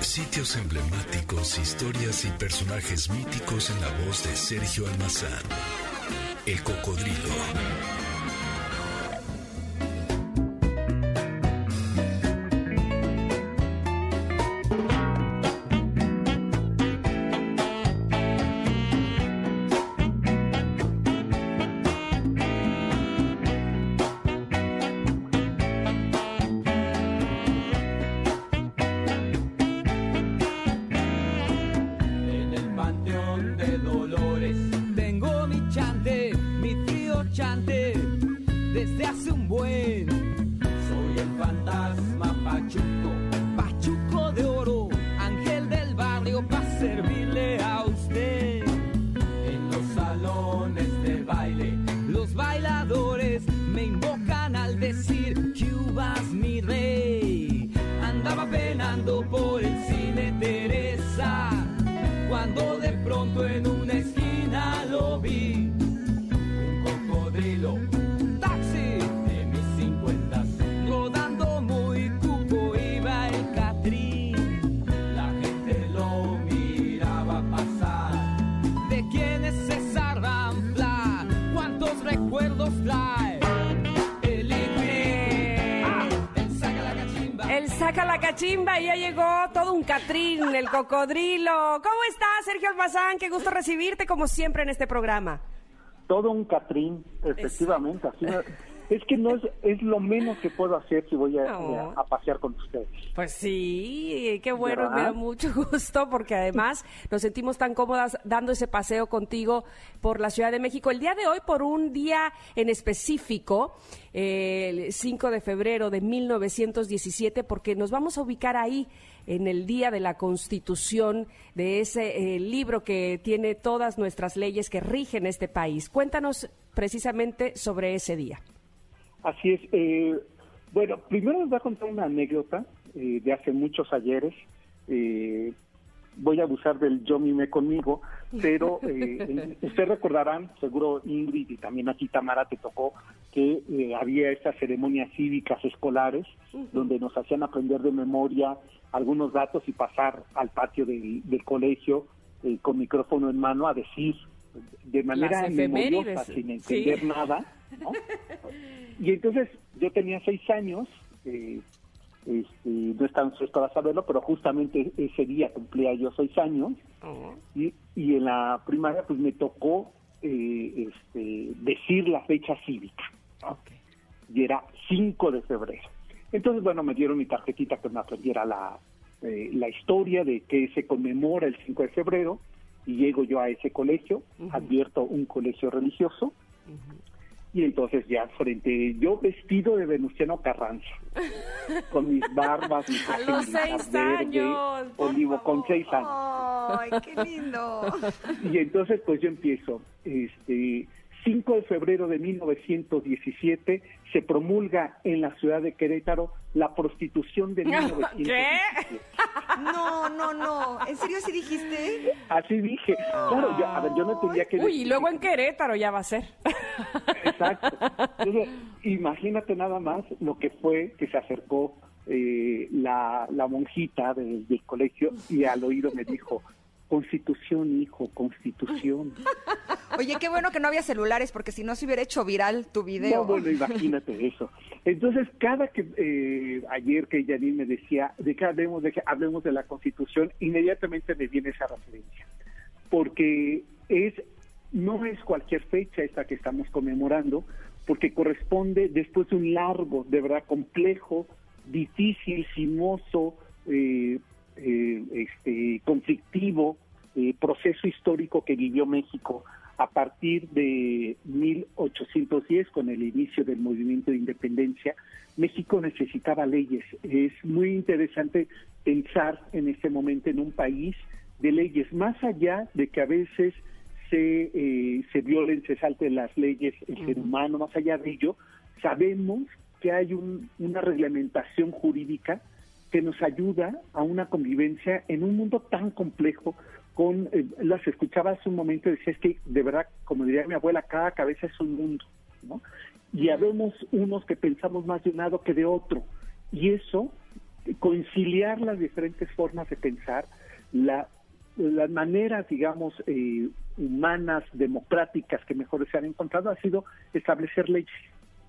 Sitios emblemáticos, historias y personajes míticos en la voz de Sergio Almazán. El cocodrilo. Saca la cachimba y ya llegó todo un Catrín, el cocodrilo. ¿Cómo estás, Sergio Almazán? Qué gusto recibirte como siempre en este programa. todo un Catrín, efectivamente. Así me- es que no es, es lo menos que puedo hacer si voy a, a pasear con ustedes. Pues sí, qué bueno, ¿Verdad? me da mucho gusto porque además nos sentimos tan cómodas dando ese paseo contigo por la Ciudad de México. El día de hoy, por un día en específico, eh, el 5 de febrero de 1917, porque nos vamos a ubicar ahí en el día de la Constitución, de ese eh, libro que tiene todas nuestras leyes que rigen este país. Cuéntanos precisamente sobre ese día. Así es. eh, bueno, primero les voy a contar una anécdota eh, de hace muchos ayeres. Eh, voy a abusar del yo mime conmigo, pero eh, ustedes recordarán, seguro Ingrid y también aquí Tamara te tocó, que eh, había estas ceremonias cívicas escolares donde nos hacían aprender de memoria algunos datos y pasar al patio del, del colegio eh, con micrófono en mano a decir de manera memoriosa, sin sí. entender nada, ¿no? Y entonces yo tenía seis años, eh, este, no es tan susto para saberlo, pero justamente ese día cumplía yo seis años y, y en la primaria pues me tocó eh, este, decir la fecha cívica ¿no? y era 5 de febrero. Entonces, bueno, me dieron mi tarjetita que me aprendiera la, eh, la historia de que se conmemora el 5 de febrero y llego yo a ese colegio, advierto un colegio religioso y entonces ya frente, yo vestido de Venustiano Carranza, con mis barbas, mi A los seis verde, años, olivo, con seis años. ¡Ay, qué lindo! Y entonces pues yo empiezo, este 5 de febrero de 1917 se promulga en la ciudad de Querétaro la prostitución de 1917. No, no, no. ¿En serio sí dijiste? Así dije. Claro, yo, a ver, yo no entendía que... Uy, y luego en Querétaro ya va a ser. Exacto. Entonces, imagínate nada más lo que fue que se acercó eh, la, la monjita de- del colegio y al oído me dijo, Constitución, hijo, Constitución. Oye, qué bueno que no había celulares, porque si no se hubiera hecho viral tu video. No, bueno, imagínate eso. Entonces, cada que eh, ayer que Janine me decía de que hablemos de que hablemos de la Constitución, inmediatamente me viene esa referencia, porque es no es cualquier fecha esta que estamos conmemorando, porque corresponde después de un largo, de verdad complejo, difícil, sinuoso, eh, eh, este, conflictivo eh, proceso histórico que vivió México a partir de 1810, con el inicio del movimiento de independencia, México necesitaba leyes. Es muy interesante pensar en este momento en un país de leyes, más allá de que a veces se, eh, se violen, se salten las leyes el ser humano, más allá de ello, sabemos que hay un- una reglamentación jurídica que nos ayuda a una convivencia en un mundo tan complejo con eh, las escuchaba hace un momento y decía es que de verdad como diría mi abuela cada cabeza es un mundo ¿no? y habemos unos que pensamos más de un lado que de otro y eso conciliar las diferentes formas de pensar, la, las maneras, digamos, eh, humanas, democráticas que mejor se han encontrado ha sido establecer leyes,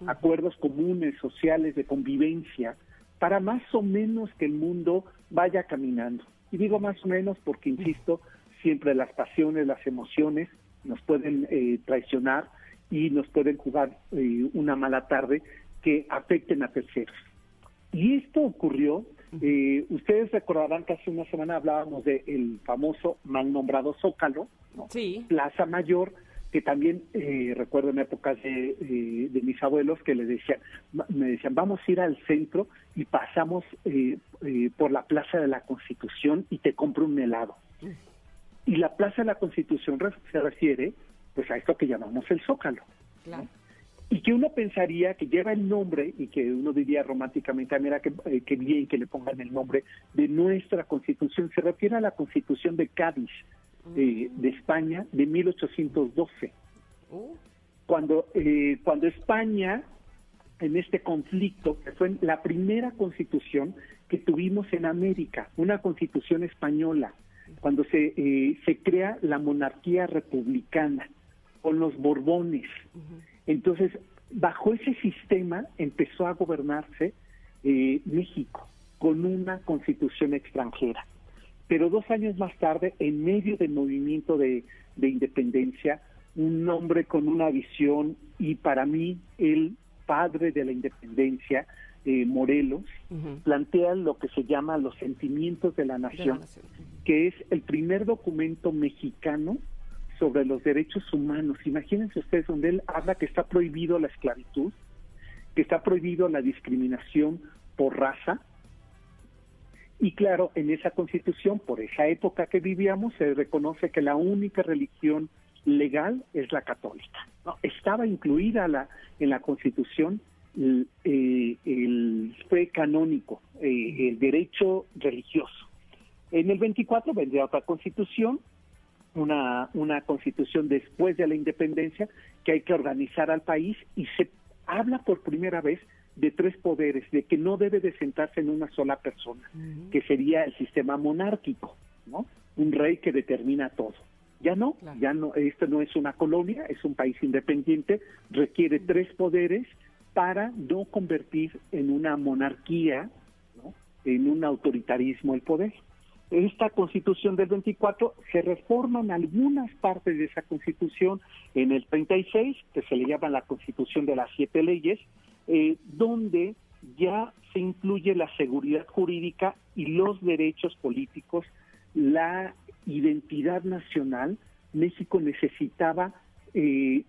acuerdos comunes, sociales, de convivencia, para más o menos que el mundo vaya caminando. Y digo más o menos porque, insisto, siempre las pasiones, las emociones nos pueden eh, traicionar y nos pueden jugar eh, una mala tarde que afecten a terceros. Y esto ocurrió, eh, ustedes recordarán que hace una semana hablábamos del famoso mal nombrado Zócalo, Plaza Mayor, que también eh, recuerdo en épocas de, de, mis abuelos que les decían, me decían, vamos a ir al centro y pasamos eh, por la Plaza de la Constitución y te compro un helado. Y la Plaza de la Constitución se refiere pues a esto que llamamos el Zócalo. Y que uno pensaría que lleva el nombre y que uno diría románticamente, ah, mira que, eh, bien que le pongan el nombre de nuestra constitución. Se refiere a la constitución de Cádiz, de mm. España, de 1812. Uh. Cuando, eh, cuando España, en este conflicto, que fue la primera constitución que tuvimos en América, una constitución española, cuando se, eh, se crea la monarquía republicana con los Borbones. Entonces, bajo ese sistema empezó a gobernarse eh, México con una constitución extranjera. Pero dos años más tarde, en medio del movimiento de, independencia, un hombre con una visión y para mí el padre de la independencia, eh, Morelos, plantea lo que se llama los sentimientos de la nación, que es el primer documento mexicano sobre los derechos humanos. Imagínense ustedes donde él habla que está prohibido la esclavitud, que está prohibido la discriminación por raza. Y claro, en esa constitución, por esa época que vivíamos, se reconoce que la única religión legal es la católica. Estaba incluida la, en la constitución el, eh, canónico, eh, el derecho religioso. En el 24 vendría otra constitución una, una constitución después de la independencia que hay que organizar al país y se habla por primera vez de tres poderes, de que no debe de sentarse en una sola persona, que sería el sistema monárquico, ¿no? Un rey que determina todo. Ya no, ya no, esto no es una colonia, es un país independiente, requiere tres poderes para no convertir en una monarquía, ¿no? en un autoritarismo el poder esta constitución del 24 se reforman algunas partes de esa constitución en el 36, que se le llama la constitución de las siete leyes, eh, donde ya se incluye la seguridad jurídica y los derechos políticos, la identidad nacional. México necesitaba eh,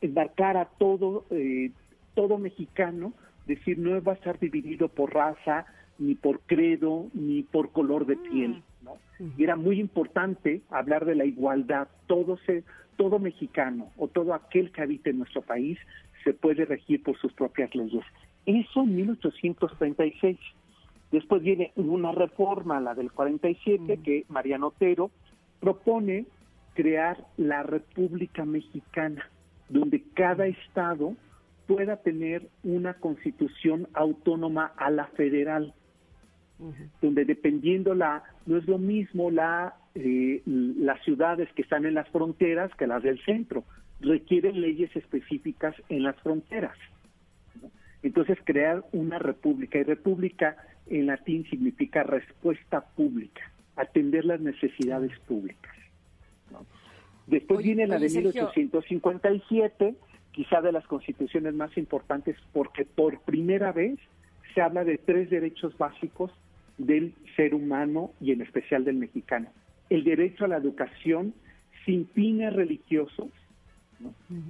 embarcar a todo, eh, todo mexicano, decir, no va a estar dividido por raza, ni por credo, ni por color de piel. Mm. ¿no? Y era muy importante hablar de la igualdad. Todo, se, todo mexicano o todo aquel que habite en nuestro país se puede regir por sus propias leyes. Eso en 1836. Después viene una reforma, la del 47, mm. que Mariano Otero propone crear la República Mexicana, donde cada estado pueda tener una constitución autónoma a la federal donde dependiendo la, no es lo mismo la, eh, las ciudades que están en las fronteras que las del centro, requieren leyes específicas en las fronteras. Entonces, crear una república, y república en latín significa respuesta pública, atender las necesidades públicas. Después viene la de 1857, quizá de las constituciones más importantes, porque por primera vez se habla de tres derechos básicos del ser humano y en especial del mexicano. El derecho a la educación sin fines religiosos,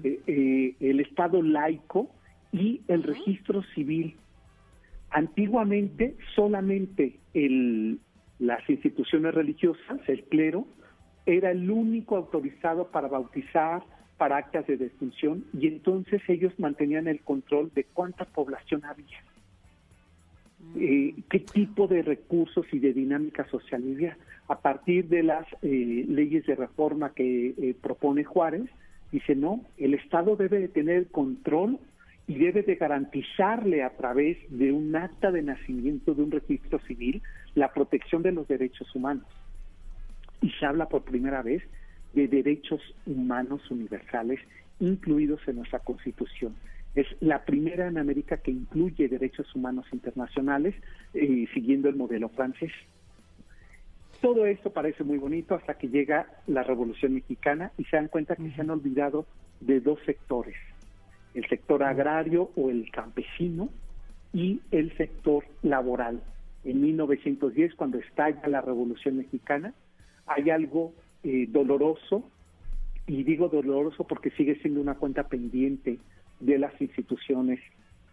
eh, eh, el Estado laico y el registro civil. Antiguamente solamente el, las instituciones religiosas, el clero, era el único autorizado para bautizar, para actas de defunción, y entonces ellos mantenían el control de cuánta población había. Eh, qué tipo de recursos y de dinámica social había. A partir de las eh, leyes de reforma que eh, propone Juárez, dice no, el Estado debe de tener control y debe de garantizarle a través de un acta de nacimiento, de un registro civil, la protección de los derechos humanos. Y se habla por primera vez de derechos humanos universales incluidos en nuestra Constitución. Es la primera en América que incluye derechos humanos internacionales, eh, siguiendo el modelo francés. Todo esto parece muy bonito hasta que llega la Revolución Mexicana y se dan cuenta que se han olvidado de dos sectores, el sector agrario o el campesino y el sector laboral. En 1910, cuando estalla la Revolución Mexicana, hay algo eh, doloroso, y digo doloroso porque sigue siendo una cuenta pendiente de las instituciones,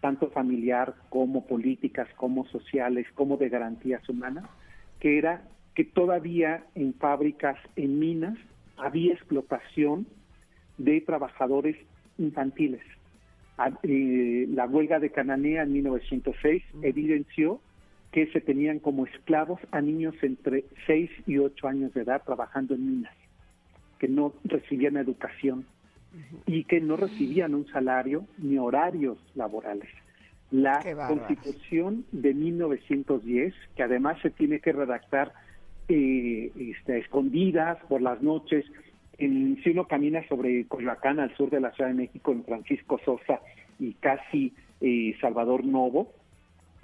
tanto familiar como políticas, como sociales, como de garantías humanas, que era que todavía en fábricas, en minas, había explotación de trabajadores infantiles. Ah, eh, la huelga de Cananea en 1906 evidenció que se tenían como esclavos a niños entre 6 y 8 años de edad trabajando en minas, que no recibían educación y que no recibían un salario ni horarios laborales. La constitución de 1910, que además se tiene que redactar eh, este, escondidas por las noches, en, si uno camina sobre Coyoacán, al sur de la Ciudad de México, en Francisco Sosa y casi eh, Salvador Novo,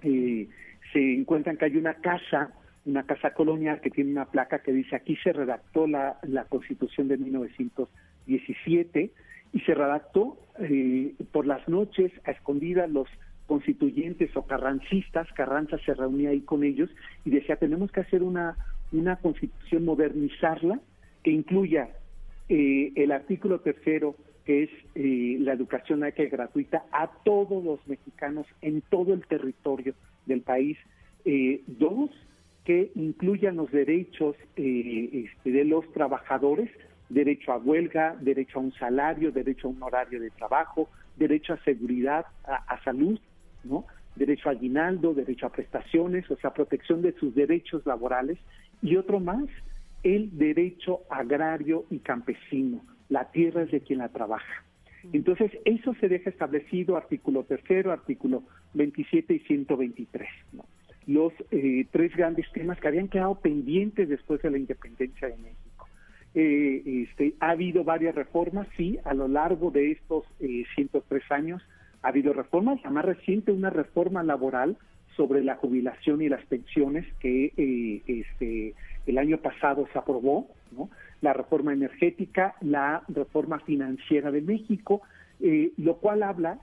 eh, se encuentran que hay una casa, una casa colonial que tiene una placa que dice aquí se redactó la, Constitución de 1917 y se redactó eh, por las noches a escondidas los constituyentes o carrancistas, Carranza se reunía ahí con ellos y decía tenemos que hacer una, una constitución, modernizarla, que incluya eh, el artículo tercero, que es eh, la educación laica y gratuita a todos los mexicanos en todo el territorio del país. Eh, dos, que incluyan los derechos este, de los trabajadores, derecho a huelga, derecho a un salario, derecho a un horario de trabajo, derecho a seguridad, a, salud, ¿no? derecho a aguinaldo, derecho a prestaciones, o sea, protección de sus derechos laborales, y otro más, el derecho agrario y campesino. La tierra es de quien la trabaja. Entonces, eso se deja establecido, artículo tercero, artículo 27 y 123. Los eh, tres grandes temas que habían quedado pendientes después de la independencia de México. Eh, este, ha habido varias reformas, sí, a lo largo de estos eh, 103 años ha habido reformas. La más reciente, una reforma laboral sobre la jubilación y las pensiones que eh, este, el año pasado se aprobó, ¿no? la reforma energética, la reforma financiera de México, eh, lo cual habla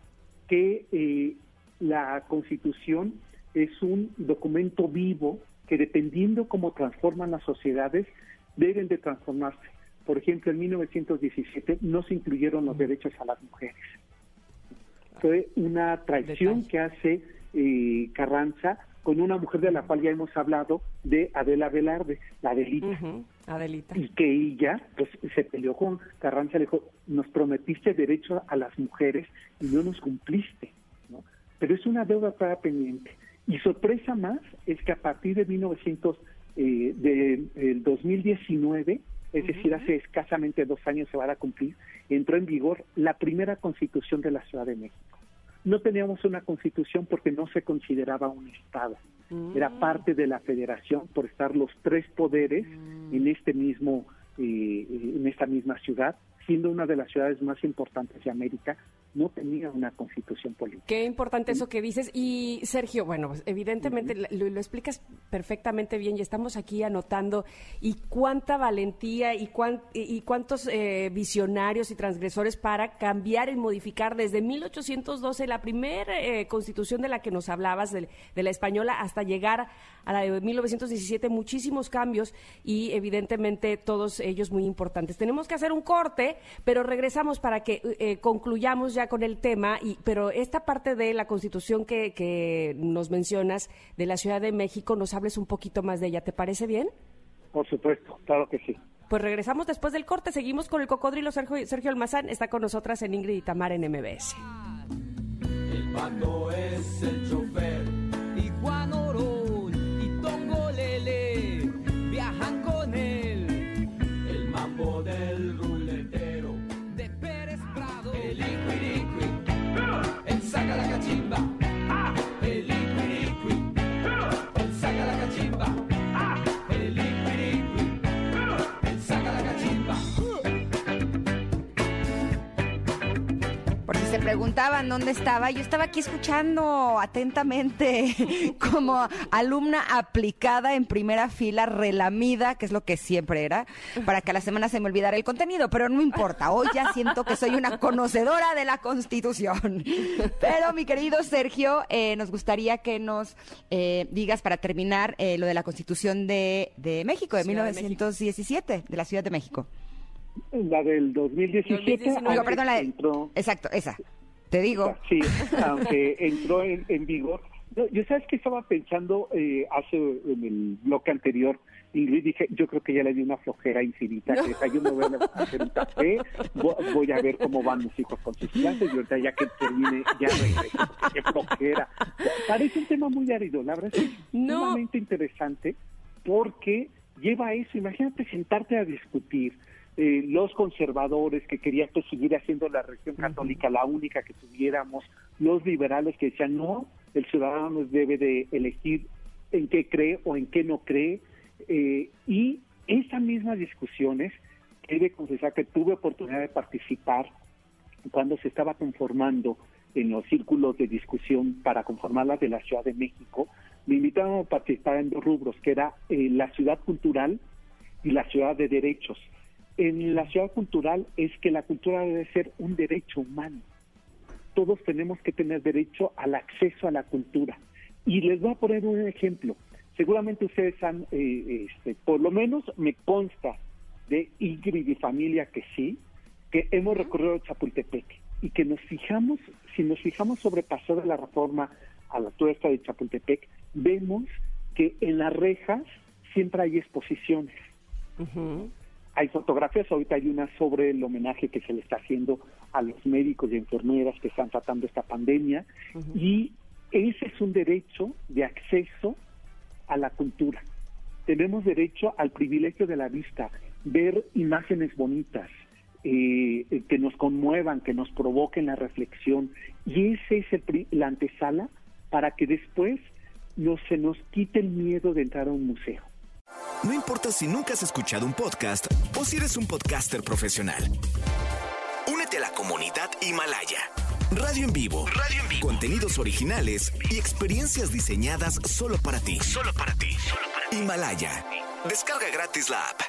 que eh, la Constitución es un documento vivo que dependiendo cómo transforman las sociedades, deben de transformarse. Por ejemplo, en 1917 no se incluyeron los derechos a las mujeres. Fue una traición que hace eh, Carranza con una mujer de la cual ya hemos hablado, de Adela Velarde, la Adelita. Adelita. Y que ella pues, se peleó con Carranza, le dijo, nos prometiste derecho a las mujeres y no nos cumpliste. ¿no? Pero es una deuda todavía pendiente. Y sorpresa más es que a partir de 1900, eh, del 2019, es decir, hace escasamente dos años se va a cumplir, entró en vigor la primera constitución de la Ciudad de México no teníamos una constitución porque no se consideraba un Estado. Era mm. parte de la federación por estar los tres poderes mm. en este mismo, eh, en esta misma ciudad siendo una de las ciudades más importantes de América, no tenía una constitución política. Qué importante eso que dices. Y Sergio, bueno, pues evidentemente lo, explicas perfectamente bien y estamos aquí anotando y cuánta valentía y, y cuántos eh, visionarios y transgresores para cambiar y modificar desde 1812, la primera eh, constitución de la que nos hablabas, de, de la española, hasta llegar a la de 1917, muchísimos cambios y evidentemente todos ellos muy importantes. Tenemos que hacer un corte pero regresamos para que eh, concluyamos ya con el tema. Y, pero esta parte de la Constitución que, que nos mencionas de la Ciudad de México, nos hables un poquito más de ella. ¿Te parece bien? Por supuesto, claro que sí. Pues regresamos después del corte, seguimos con el cocodrilo Sergio, Sergio Almazán, está con nosotras en Ingrid y Tamar en MBS. El pato es el chofer preguntaban dónde estaba, yo estaba aquí escuchando atentamente como alumna aplicada en primera fila, relamida, que es lo que siempre era, para que a la semana se me olvidara el contenido, pero no importa, hoy ya siento que soy una conocedora de la Constitución. Pero mi querido Sergio, eh, nos gustaría que nos eh, digas para terminar eh, lo de la Constitución de, de México, de Ciudad de 1917, de la Ciudad de México. La del 2017. 2019. Digo, perdón, la de- entró- Exacto, esa. Te digo. Sí, aunque entró en, en vigor. No, yo sabes que estaba pensando eh, hace en el bloque anterior, Ingrid, dije, yo creo que ya le di una flojera infinita, que decía, yo me voy a hacer un café, voy, voy a ver cómo van mis hijos con sus clases, y ahorita ya que termine, ya regreso, qué flojera. Parece un tema muy árido, la verdad es No. sumamente interesante, porque lleva a eso, imagínate sentarte a discutir, eh, los conservadores que querían que siguiera siendo la región católica la única que tuviéramos, los liberales que decían no, el ciudadano debe de elegir en qué cree o en qué no cree, eh, y esas mismas discusiones, he de confesar que tuve oportunidad de participar cuando se estaba conformando en los círculos de discusión para conformar las de la Ciudad de México, me invitaron a participar en dos rubros, que era eh, la ciudad cultural y la ciudad de derechos. En la ciudad cultural es que la cultura debe ser un derecho humano. Todos tenemos que tener derecho al acceso a la cultura. Y les voy a poner un ejemplo. Seguramente ustedes han, eh, este, por lo menos me consta de Ingrid y familia que sí, que hemos recorrido Chapultepec y que nos fijamos, si nos fijamos sobre Paseo de la Reforma a la altura esta de Chapultepec, vemos que en las rejas siempre hay exposiciones. Ujú. Hay fotografías, ahorita hay una sobre el homenaje que se le está haciendo a los médicos y enfermeras que están tratando esta pandemia y ese es un derecho de acceso a la cultura. Tenemos derecho al privilegio de la vista, ver imágenes bonitas, eh, eh, que nos conmuevan, que nos provoquen la reflexión. Y ese es el pri- la antesala para que después no se nos quite el miedo de entrar a un museo. No importa si nunca has escuchado un podcast o si eres un podcaster profesional. Únete a la comunidad Himalaya. Radio en vivo. Radio en vivo. Contenidos originales y experiencias diseñadas solo para ti. Solo para ti. Himalaya. Descarga gratis la app.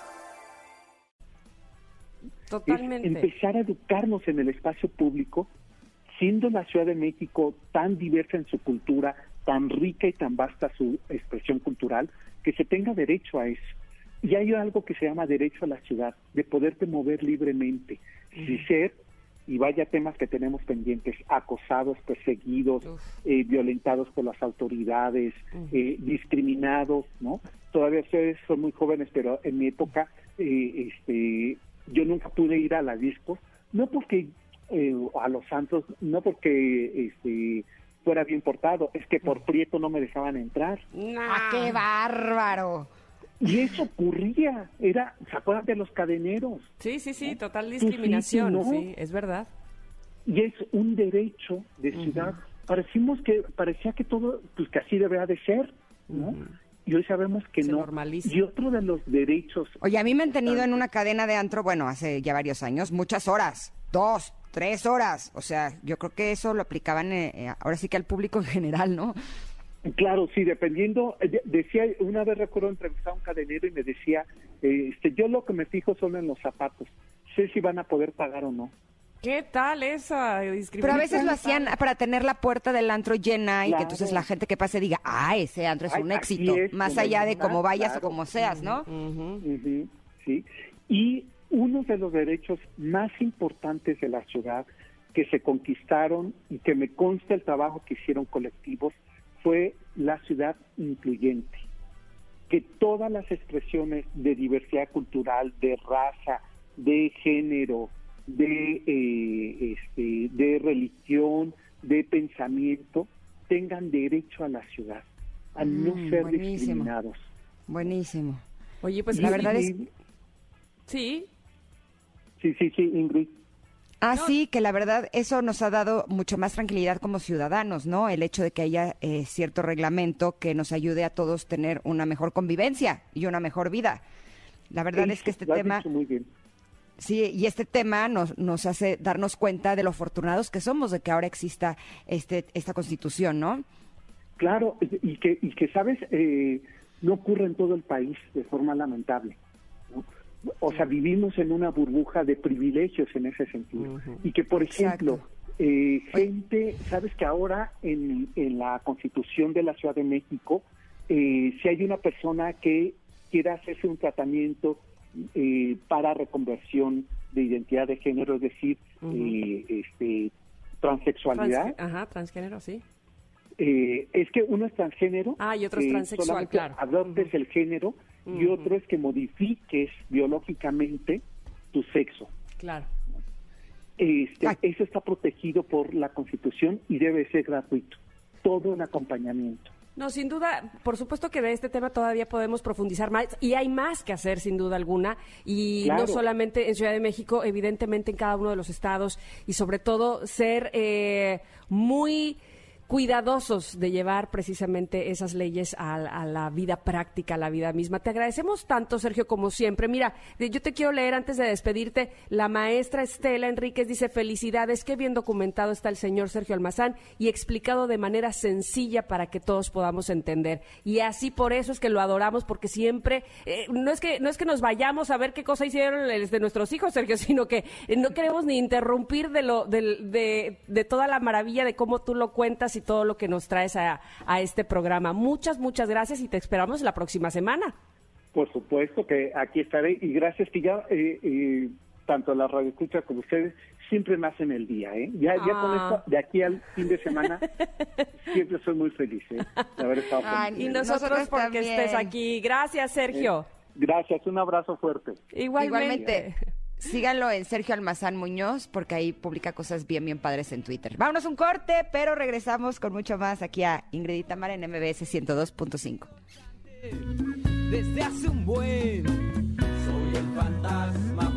Totalmente. es empezar a educarnos en el espacio público, siendo la Ciudad de México tan diversa en su cultura, tan rica y tan vasta su expresión cultural, que se tenga derecho a eso. Y hay algo que se llama derecho a la ciudad, de poderte mover libremente, sin ser, y vaya temas que tenemos pendientes, acosados, perseguidos, eh, violentados por las autoridades, eh, discriminados, ¿no? Todavía ustedes son muy jóvenes, pero en mi época, eh, este, yo nunca pude ir a las discos, no porque eh, a los santos, no porque este, fuera bien portado, es que por prieto no me dejaban entrar. ¡Ah, qué bárbaro! Y eso ocurría, era, ¿se acuerdan de los cadeneros? Sí, sí, sí, total sí, discriminación, ¿no? sí, es verdad. Y es un derecho de ciudad. Parecimos que, parecía que todo, pues que así debería de ser, ¿no? Y hoy sabemos que Se no. normaliza. Y otro de los derechos Oye, a mí me han tenido en una cadena de antro, bueno, hace ya varios años, muchas horas, dos, tres horas. O sea, yo creo que eso lo aplicaban eh, eh, ahora sí que al público en general, ¿no? Claro, sí, dependiendo, eh, de- decía, una vez recuerdo entrevistar a un cadenero y me decía, eh, este, yo lo que me fijo son en los zapatos, sé si van a poder pagar o no. ¿Qué tal esa Pero a veces lo hacían para tener la puerta del antro llena y que entonces la gente que pase diga, ah, ese antro es Ay, un éxito, es más allá de cómo vayas claro. o como seas, ¿no? Sí. Y uno de los derechos más importantes de la ciudad que se conquistaron y que me consta el trabajo que hicieron colectivos fue la ciudad incluyente. Que todas las expresiones de diversidad cultural, de raza, de género, de, eh, este, de religión, de pensamiento, tengan derecho a la ciudad, a no Mm, ser buenísimo. discriminados. Buenísimo. Oye, pues La verdad es- Sí, Sí, sí, sí, Ingrid. Ah, sí, que la verdad eso nos ha dado mucho más tranquilidad como ciudadanos, ¿no? El hecho de que haya eh, cierto reglamento que nos ayude a todos tener una mejor convivencia y una mejor vida. La verdad es que este tema dicho muy bien. Sí, y este tema nos, nos hace darnos cuenta de lo afortunados que somos de que ahora exista este, esta constitución, ¿no? Claro, y que, y que sabes, eh, no ocurre en todo el país de forma lamentable. O sea, vivimos en una burbuja de privilegios en ese sentido. Y que, por ejemplo, eh, gente, sabes que ahora en, en la constitución de la Ciudad de México, eh, si hay una persona que quiera hacerse un tratamiento eh, para reconversión de identidad de género, es decir, eh, este, transexualidad, Trans- Ajá, transgénero, sí. eh, es que uno es transgénero. Ah, y otro es transexual, claro. Adoptes el género y otro es que modifiques biológicamente tu sexo. Claro. Este, eso está protegido por la Constitución y debe ser gratuito. Todo el acompañamiento. No, sin duda, por supuesto que de este tema todavía podemos profundizar más y hay más que hacer, sin duda alguna. Y Claro. no solamente en Ciudad de México, evidentemente en cada uno de los estados y sobre todo ser eh, muy cuidadosos de llevar precisamente esas leyes a, la vida práctica, a la vida misma. Te agradecemos tanto, Sergio, como siempre. Mira, de- yo te quiero leer antes de despedirte. La maestra Estela Enríquez dice, felicidades, qué bien documentado está el señor Sergio Almazán y explicado de manera sencilla para que todos podamos entender. Y así por eso es que lo adoramos, porque siempre, eh, no, es que, no es que nos vayamos a ver qué cosa hicieron de nuestros hijos, Sergio, sino que eh, no queremos ni interrumpir de, lo, del- de, de toda la maravilla de cómo tú lo cuentas y todo lo que nos traes a, a este programa. Muchas, muchas gracias y te esperamos la próxima semana. Por supuesto que aquí estaré y gracias que ya eh, eh, tanto la radio escucha como ustedes siempre me hacen el día, ¿eh? Ya, ya con Ah. esto, de aquí al fin de semana, siempre soy muy feliz ¿eh? de haber estado con Ay, Y ustedes. nosotros, Nosotros porque también. estés aquí. Gracias, Sergio. Gracias, un abrazo fuerte. Igualmente. Igualmente. Síganlo en Sergio Almazán Muñoz, porque ahí publica cosas bien, bien padres en Twitter. Vámonos un corte, pero regresamos con mucho más aquí a Ingrid y Tamara en MBS 102.5. desde hace un buen. Soy el fantasma